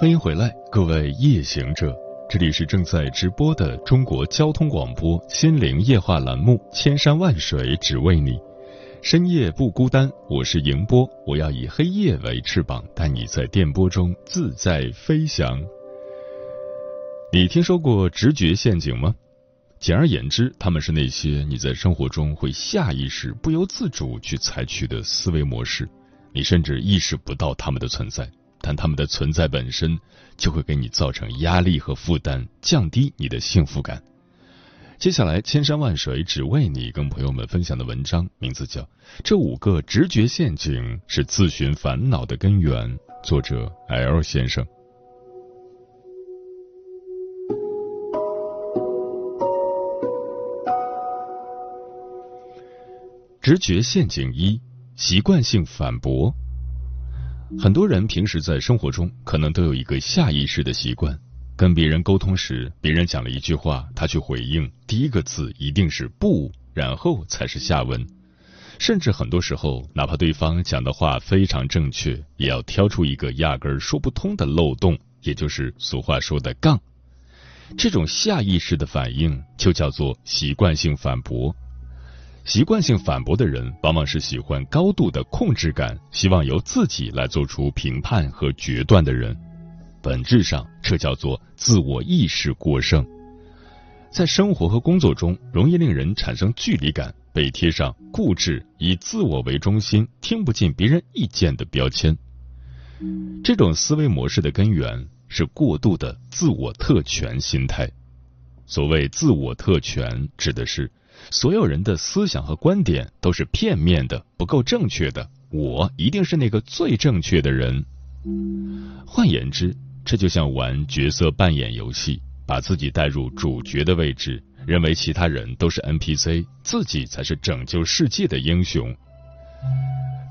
欢迎回来，各位夜行者，这里是正在直播的中国交通广播心灵夜话栏目《千山万水只为你》，深夜不孤单，我是迎波，我要以黑夜为翅膀，带你在电波中自在飞翔。你听说过直觉陷阱吗？简而言之，他们是那些你在生活中会下意识、不由自主去采取的思维模式，你甚至意识不到他们的存在。但他们的存在本身就会给你造成压力和负担，降低你的幸福感。接下来，千山万水只为你，跟朋友们分享的文章名字叫《这五个直觉陷阱是自寻烦恼的根源》，作者 L 先生。直觉陷阱一：习惯性反驳。很多人平时在生活中可能都有一个下意识的习惯，跟别人沟通时，别人讲了一句话，他去回应，第一个字一定是不，然后才是下文。甚至很多时候，哪怕对方讲的话非常正确，也要挑出一个压根儿说不通的漏洞，也就是俗话说的杠。这种下意识的反应就叫做习惯性反驳。习惯性反驳的人，往往是喜欢高度的控制感，希望由自己来做出评判和决断的人。本质上，这叫做自我意识过剩。在生活和工作中，容易令人产生距离感，被贴上固执、以自我为中心、听不进别人意见的标签。这种思维模式的根源是过度的自我特权心态。所谓自我特权，指的是。所有人的思想和观点都是片面的，不够正确的。我一定是那个最正确的人。换言之，这就像玩角色扮演游戏，把自己带入主角的位置，认为其他人都是 NPC，自己才是拯救世界的英雄。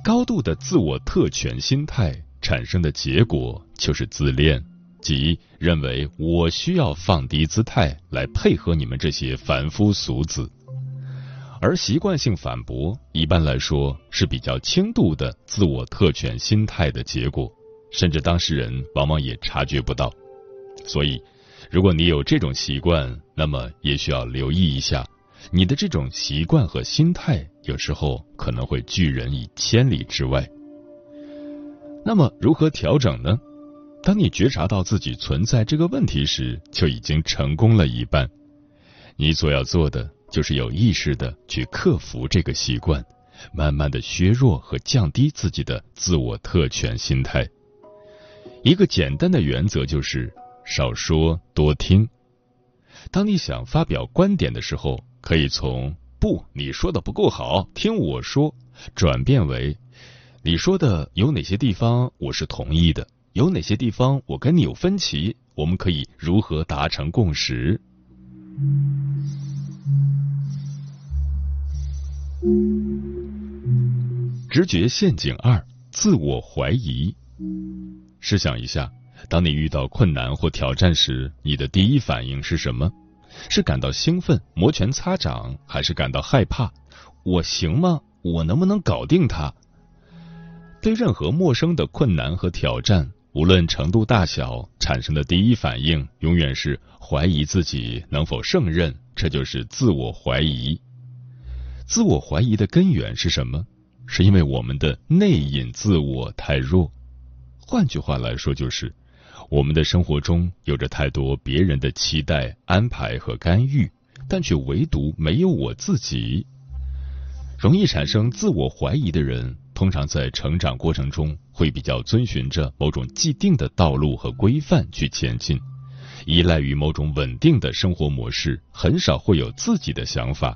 高度的自我特权心态产生的结果就是自恋，即认为我需要放低姿态来配合你们这些凡夫俗子。而习惯性反驳，一般来说是比较轻度的自我特权心态的结果，甚至当事人往往也察觉不到。所以，如果你有这种习惯，那么也需要留意一下，你的这种习惯和心态有时候可能会拒人以千里之外。那么，如何调整呢？当你觉察到自己存在这个问题时，就已经成功了一半。你所要做的。就是有意识的去克服这个习惯，慢慢的削弱和降低自己的自我特权心态。一个简单的原则就是少说多听。当你想发表观点的时候，可以从“不，你说的不够好，听我说”转变为“你说的有哪些地方我是同意的，有哪些地方我跟你有分歧，我们可以如何达成共识”。直觉陷阱二：自我怀疑。试想一下，当你遇到困难或挑战时，你的第一反应是什么？是感到兴奋、摩拳擦掌，还是感到害怕？我行吗？我能不能搞定它？对任何陌生的困难和挑战，无论程度大小，产生的第一反应永远是怀疑自己能否胜任，这就是自我怀疑。自我怀疑的根源是什么？是因为我们的内隐自我太弱，换句话来说，就是我们的生活中有着太多别人的期待、安排和干预，但却唯独没有我自己。容易产生自我怀疑的人，通常在成长过程中会比较遵循着某种既定的道路和规范去前进，依赖于某种稳定的生活模式，很少会有自己的想法。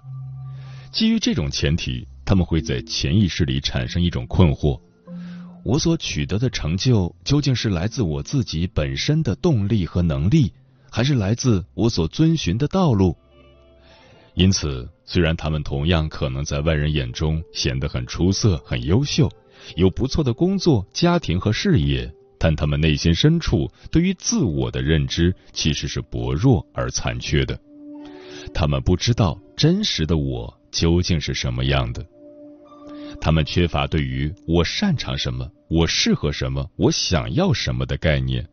基于这种前提。他们会在潜意识里产生一种困惑：我所取得的成就究竟是来自我自己本身的动力和能力，还是来自我所遵循的道路？因此，虽然他们同样可能在外人眼中显得很出色、很优秀，有不错的工作、家庭和事业，但他们内心深处对于自我的认知其实是薄弱而残缺的。他们不知道真实的我究竟是什么样的。他们缺乏对于我擅长什么、我适合什么、我想要什么的概念，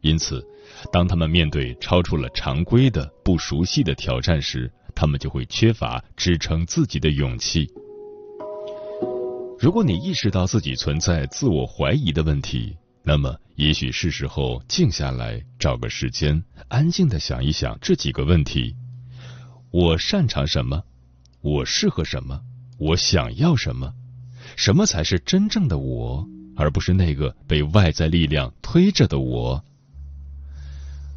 因此，当他们面对超出了常规的、不熟悉的挑战时，他们就会缺乏支撑自己的勇气。如果你意识到自己存在自我怀疑的问题，那么也许是时候静下来，找个时间，安静的想一想这几个问题：我擅长什么？我适合什么？我想要什么？什么才是真正的我，而不是那个被外在力量推着的我？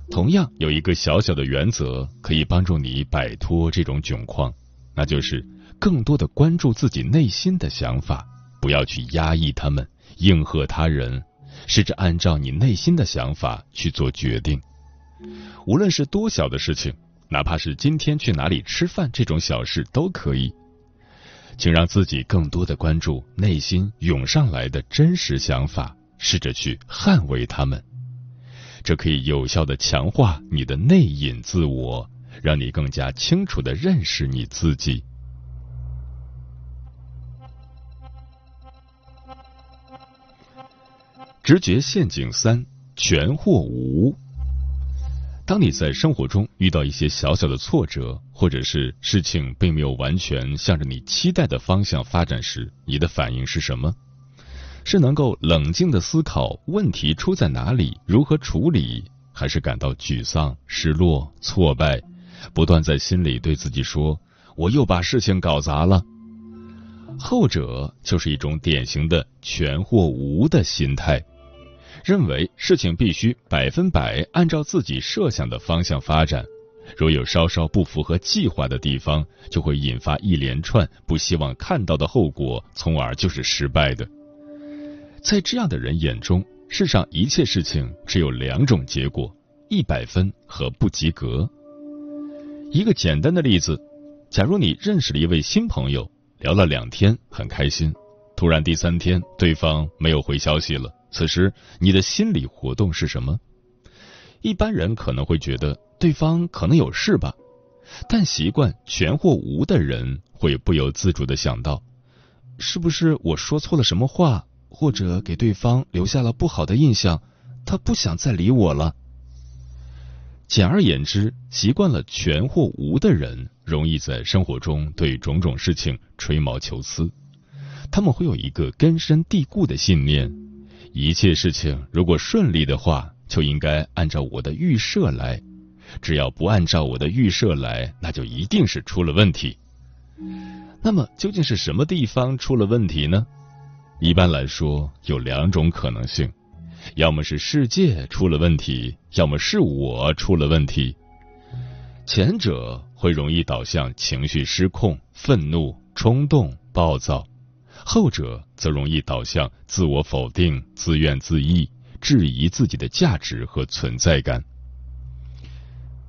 同样有一个小小的原则可以帮助你摆脱这种窘况，那就是更多的关注自己内心的想法，不要去压抑他们、应和他人，试着按照你内心的想法去做决定。无论是多小的事情，哪怕是今天去哪里吃饭这种小事都可以。请让自己更多的关注内心涌上来的真实想法，试着去捍卫他们。这可以有效的强化你的内隐自我，让你更加清楚的认识你自己。直觉陷阱三：全或无。当你在生活中遇到一些小小的挫折，或者是事情并没有完全向着你期待的方向发展时，你的反应是什么？是能够冷静的思考问题出在哪里，如何处理，还是感到沮丧、失落、挫败，不断在心里对自己说：“我又把事情搞砸了。”后者就是一种典型的全或无的心态。认为事情必须百分百按照自己设想的方向发展，若有稍稍不符合计划的地方，就会引发一连串不希望看到的后果，从而就是失败的。在这样的人眼中，世上一切事情只有两种结果：一百分和不及格。一个简单的例子，假如你认识了一位新朋友，聊了两天很开心，突然第三天对方没有回消息了。此时你的心理活动是什么？一般人可能会觉得对方可能有事吧，但习惯全或无的人会不由自主的想到，是不是我说错了什么话，或者给对方留下了不好的印象，他不想再理我了。简而言之，习惯了全或无的人，容易在生活中对种种事情吹毛求疵，他们会有一个根深蒂固的信念。一切事情如果顺利的话，就应该按照我的预设来；只要不按照我的预设来，那就一定是出了问题。那么究竟是什么地方出了问题呢？一般来说有两种可能性：要么是世界出了问题，要么是我出了问题。前者会容易导向情绪失控、愤怒、冲动、暴躁。后者则容易导向自我否定、自怨自艾、质疑自己的价值和存在感。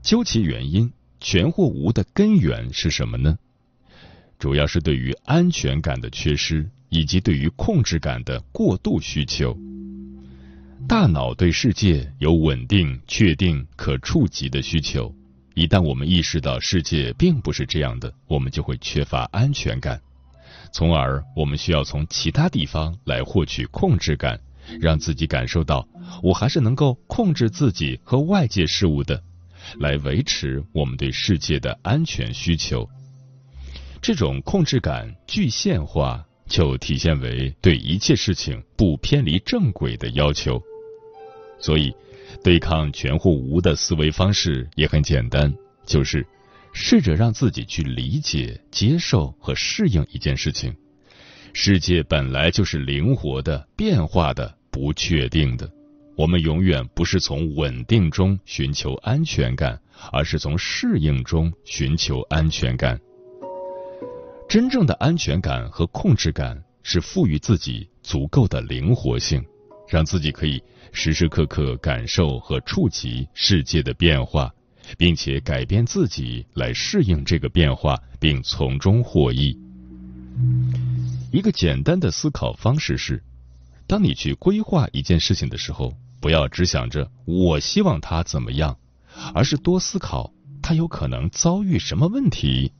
究其原因，全或无的根源是什么呢？主要是对于安全感的缺失，以及对于控制感的过度需求。大脑对世界有稳定、确定、可触及的需求，一旦我们意识到世界并不是这样的，我们就会缺乏安全感。从而，我们需要从其他地方来获取控制感，让自己感受到我还是能够控制自己和外界事物的，来维持我们对世界的安全需求。这种控制感具现化，就体现为对一切事情不偏离正轨的要求。所以，对抗全或无的思维方式也很简单，就是。试着让自己去理解、接受和适应一件事情。世界本来就是灵活的、变化的、不确定的。我们永远不是从稳定中寻求安全感，而是从适应中寻求安全感。真正的安全感和控制感是赋予自己足够的灵活性，让自己可以时时刻刻感受和触及世界的变化。并且改变自己来适应这个变化，并从中获益。一个简单的思考方式是：当你去规划一件事情的时候，不要只想着我希望它怎么样，而是多思考它有可能遭遇什么问题。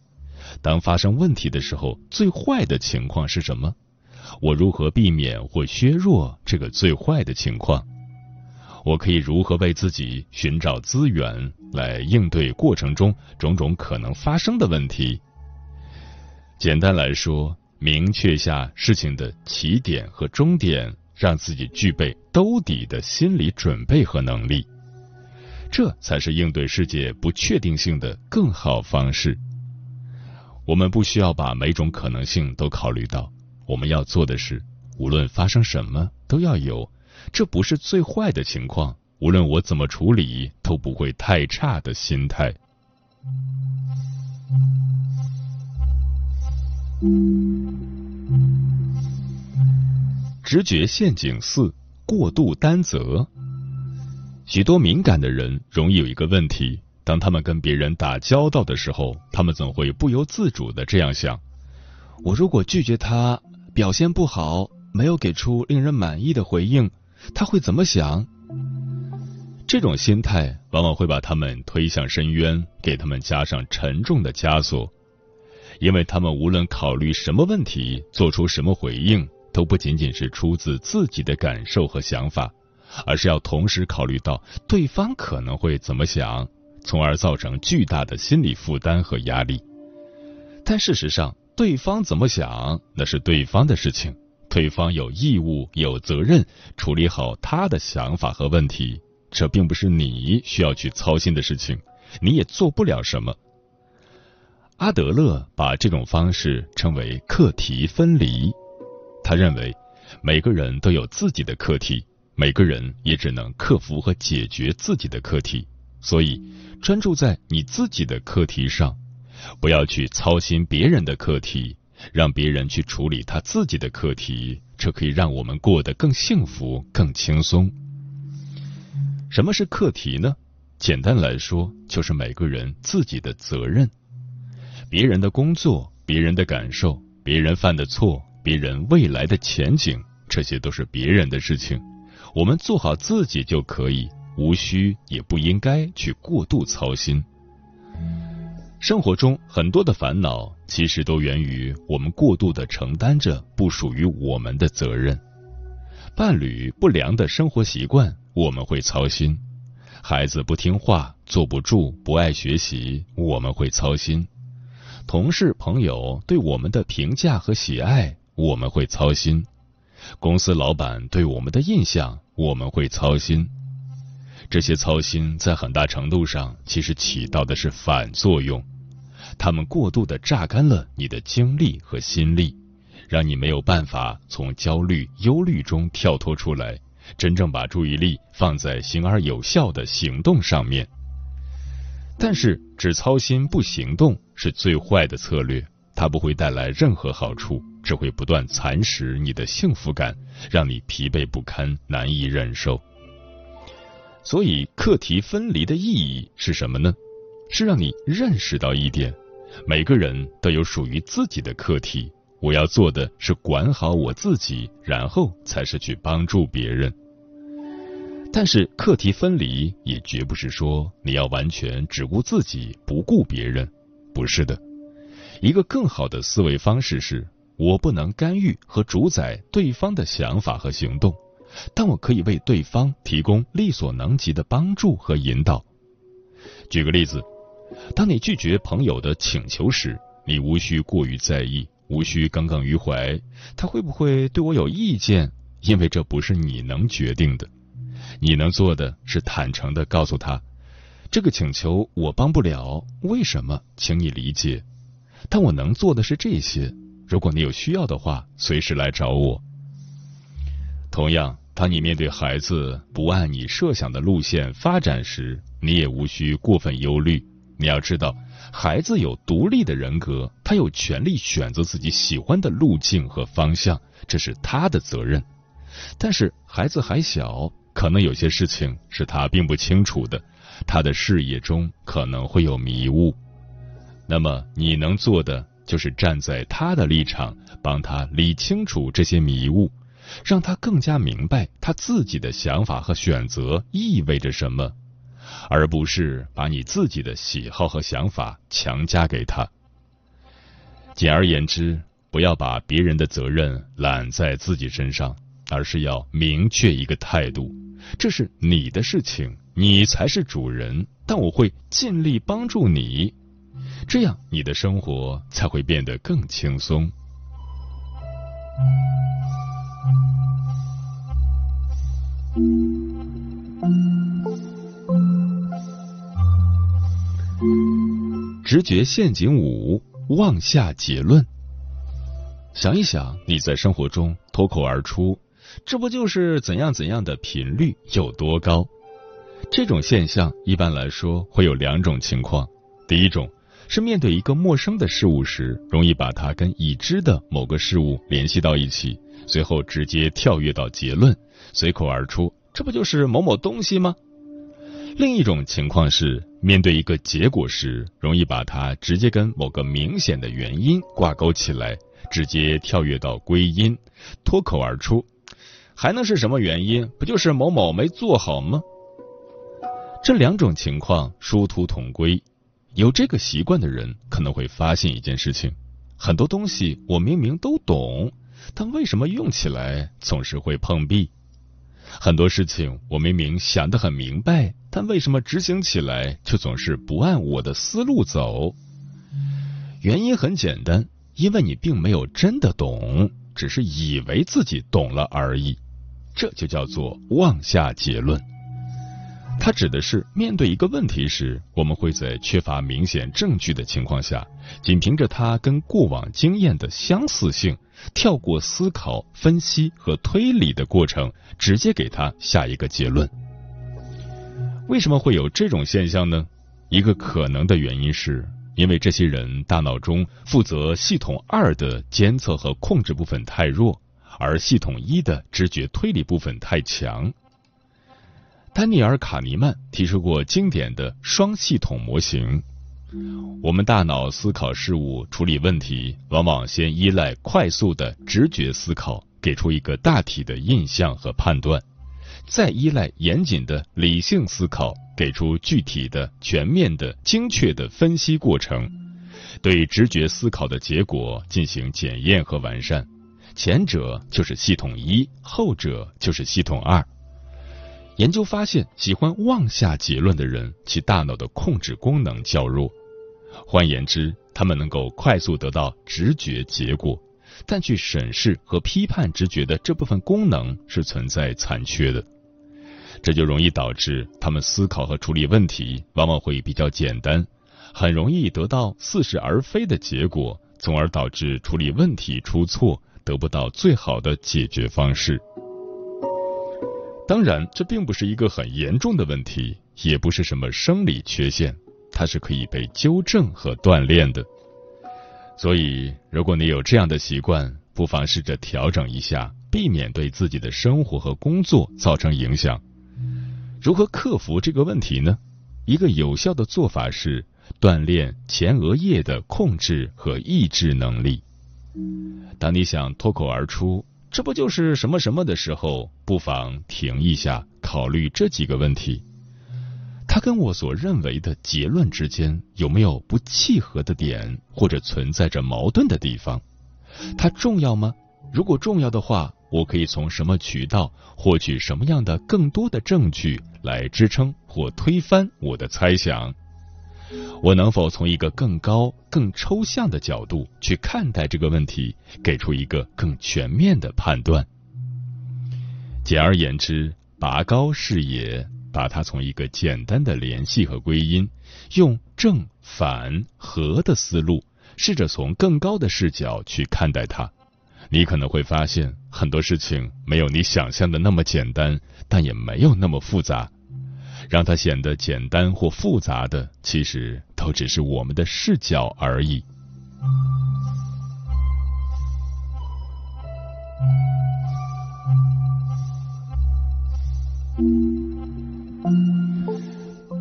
当发生问题的时候，最坏的情况是什么？我如何避免或削弱这个最坏的情况？我可以如何为自己寻找资源来应对过程中种种可能发生的问题？简单来说，明确下事情的起点和终点，让自己具备兜底的心理准备和能力，这才是应对世界不确定性的更好方式。我们不需要把每种可能性都考虑到。我们要做的是，无论发生什么，都要有这不是最坏的情况，无论我怎么处理都不会太差的心态。直觉陷阱四：过度担责。许多敏感的人容易有一个问题，当他们跟别人打交道的时候，他们总会不由自主的这样想：我如果拒绝他。表现不好，没有给出令人满意的回应，他会怎么想？这种心态往往会把他们推向深渊，给他们加上沉重的枷锁，因为他们无论考虑什么问题，做出什么回应，都不仅仅是出自自己的感受和想法，而是要同时考虑到对方可能会怎么想，从而造成巨大的心理负担和压力。但事实上，对方怎么想，那是对方的事情。对方有义务、有责任处理好他的想法和问题，这并不是你需要去操心的事情，你也做不了什么。阿德勒把这种方式称为课题分离。他认为，每个人都有自己的课题，每个人也只能克服和解决自己的课题，所以专注在你自己的课题上。不要去操心别人的课题，让别人去处理他自己的课题，这可以让我们过得更幸福、更轻松。什么是课题呢？简单来说，就是每个人自己的责任。别人的工作、别人的感受、别人犯的错、别人未来的前景，这些都是别人的事情。我们做好自己就可以，无需也不应该去过度操心。生活中很多的烦恼，其实都源于我们过度的承担着不属于我们的责任。伴侣不良的生活习惯，我们会操心；孩子不听话、坐不住、不爱学习，我们会操心；同事朋友对我们的评价和喜爱，我们会操心；公司老板对我们的印象，我们会操心。这些操心在很大程度上其实起到的是反作用，他们过度的榨干了你的精力和心力，让你没有办法从焦虑、忧虑中跳脱出来，真正把注意力放在行而有效的行动上面。但是，只操心不行动是最坏的策略，它不会带来任何好处，只会不断蚕食你的幸福感，让你疲惫不堪，难以忍受。所以，课题分离的意义是什么呢？是让你认识到一点：每个人都有属于自己的课题。我要做的是管好我自己，然后才是去帮助别人。但是，课题分离也绝不是说你要完全只顾自己，不顾别人。不是的，一个更好的思维方式是：我不能干预和主宰对方的想法和行动。但我可以为对方提供力所能及的帮助和引导。举个例子，当你拒绝朋友的请求时，你无需过于在意，无需耿耿于怀，他会不会对我有意见？因为这不是你能决定的。你能做的是坦诚的告诉他，这个请求我帮不了，为什么？请你理解。但我能做的是这些。如果你有需要的话，随时来找我。同样。当你面对孩子不按你设想的路线发展时，你也无需过分忧虑。你要知道，孩子有独立的人格，他有权利选择自己喜欢的路径和方向，这是他的责任。但是孩子还小，可能有些事情是他并不清楚的，他的视野中可能会有迷雾。那么你能做的就是站在他的立场，帮他理清楚这些迷雾，让他更加明白他自己的想法和选择意味着什么，而不是把你自己的喜好和想法强加给他。简而言之，不要把别人的责任揽在自己身上，而是要明确一个态度：这是你的事情，你才是主人，但我会尽力帮助你，这样你的生活才会变得更轻松。直觉陷阱五。妄下结论。想一想，你在生活中脱口而出“这不就是怎样怎样的”频率有多高？这种现象一般来说会有两种情况：第一种是面对一个陌生的事物时，容易把它跟已知的某个事物联系到一起，随后直接跳跃到结论，随口而出“这不就是某某东西吗？”另一种情况是，面对一个结果时，容易把它直接跟某个明显的原因挂钩起来，直接跳跃到归因，脱口而出，还能是什么原因？不就是某某没做好吗？这两种情况殊途同归。有这个习惯的人可能会发现一件事情：很多东西我明明都懂，但为什么用起来总是会碰壁？很多事情我明明想得很明白，但为什么执行起来却总是不按我的思路走？原因很简单，因为你并没有真的懂，只是以为自己懂了而已。这就叫做妄下结论。它指的是面对一个问题时，我们会在缺乏明显证据的情况下，仅凭着它跟过往经验的相似性。跳过思考、分析和推理的过程，直接给他下一个结论。为什么会有这种现象呢？一个可能的原因是，因为这些人大脑中负责系统二的监测和控制部分太弱，而系统一的直觉推理部分太强。丹尼尔·卡尼曼提出过经典的双系统模型。我们大脑思考事物、处理问题，往往先依赖快速的直觉思考，给出一个大体的印象和判断，再依赖严谨的理性思考，给出具体的、全面的、精确的分析过程，对直觉思考的结果进行检验和完善。前者就是系统一，后者就是系统二。研究发现，喜欢妄下结论的人，其大脑的控制功能较弱。换言之，他们能够快速得到直觉结果，但去审视和批判直觉的这部分功能是存在残缺的。这就容易导致他们思考和处理问题往往会比较简单，很容易得到似是而非的结果，从而导致处理问题出错，得不到最好的解决方式。当然，这并不是一个很严重的问题，也不是什么生理缺陷。它是可以被纠正和锻炼的，所以如果你有这样的习惯，不妨试着调整一下，避免对自己的生活和工作造成影响。如何克服这个问题呢？一个有效的做法是锻炼前额叶的控制和抑制能力。当你想脱口而出“这不就是什么什么”的时候，不妨停一下，考虑这几个问题。他跟我所认为的结论之间有没有不契合的点，或者存在着矛盾的地方？它重要吗？如果重要的话，我可以从什么渠道获取什么样的更多的证据来支撑或推翻我的猜想？我能否从一个更高、更抽象的角度去看待这个问题，给出一个更全面的判断？简而言之，拔高视野。把它从一个简单的联系和归因，用正反合的思路，试着从更高的视角去看待它，你可能会发现很多事情没有你想象的那么简单，但也没有那么复杂。让它显得简单或复杂的，其实都只是我们的视角而已。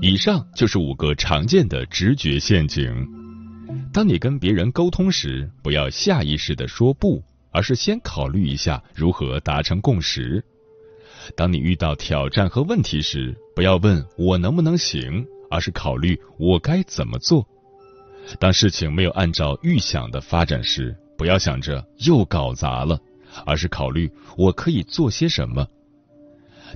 以上就是五个常见的直觉陷阱。当你跟别人沟通时，不要下意识的说不，而是先考虑一下如何达成共识。当你遇到挑战和问题时，不要问我能不能行，而是考虑我该怎么做。当事情没有按照预想的发展时，不要想着又搞砸了，而是考虑我可以做些什么。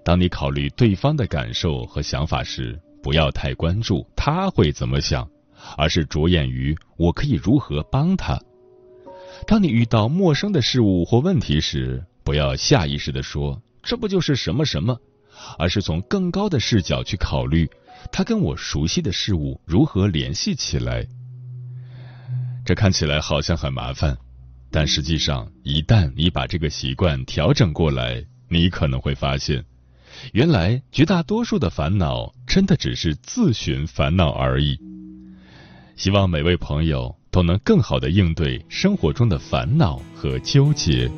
当你考虑对方的感受和想法时，不要太关注他会怎么想，而是着眼于我可以如何帮他。当你遇到陌生的事物或问题时，不要下意识的说这不就是什么什么，而是从更高的视角去考虑他跟我熟悉的事物如何联系起来。这看起来好像很麻烦，但实际上，一旦你把这个习惯调整过来，你可能会发现，原来绝大多数的烦恼真的只是自寻烦恼而已。希望每位朋友都能更好的应对生活中的烦恼和纠结。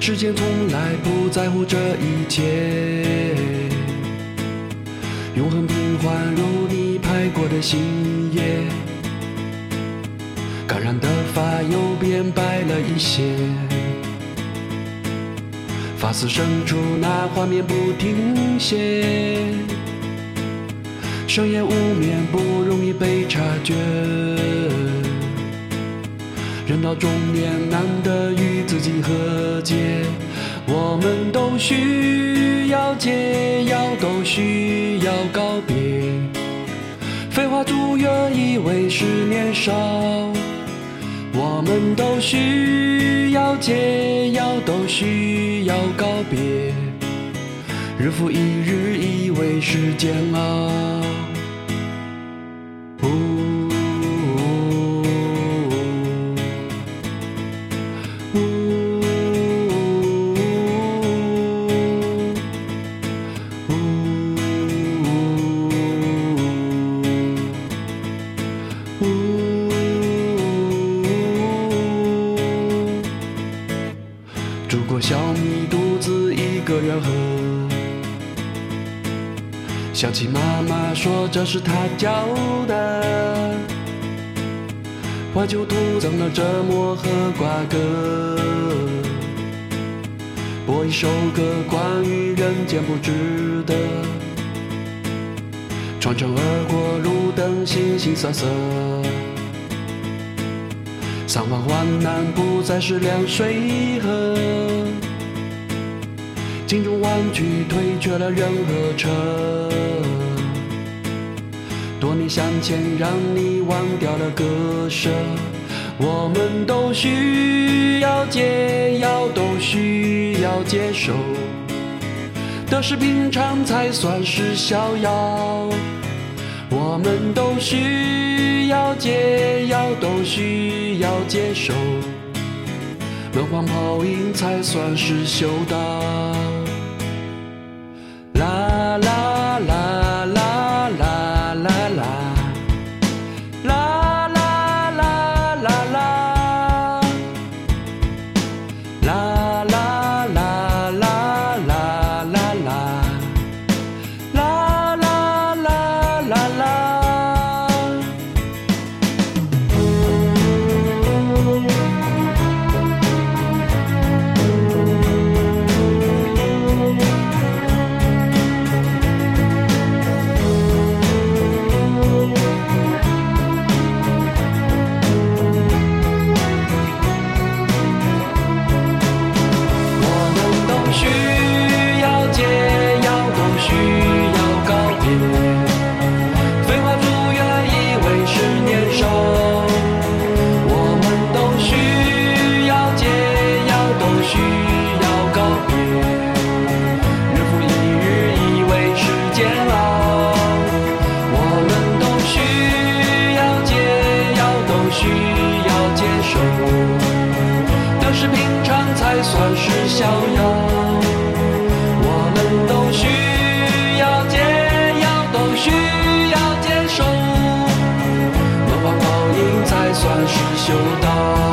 时间从来不在乎这一切，永恒平缓如你拍过的星夜，感染的发又变白了一些，发丝深处那画面不停歇，深夜无眠不容易被察到中年，难得与自己和解。我们都需要解药，都需要告别。飞花逐月以为是年少。我们都需要解药，都需要告别。日复一日，以为是煎熬。如果小米独自一个人喝。想起妈妈说这是她教的，怀旧徒增了折磨和瓜葛，播一首歌关于人间不值得，穿城而过路灯形形色色，三环环南不再是凉水河。镜中弯曲，退却了人和车。多年向前，让你忘掉了割舍。我们都需要解药，都需要接受。得失平常才算是逍遥。我们都需要解药，都需要接受。梦幻泡影才算是修道。啦啦算是修道。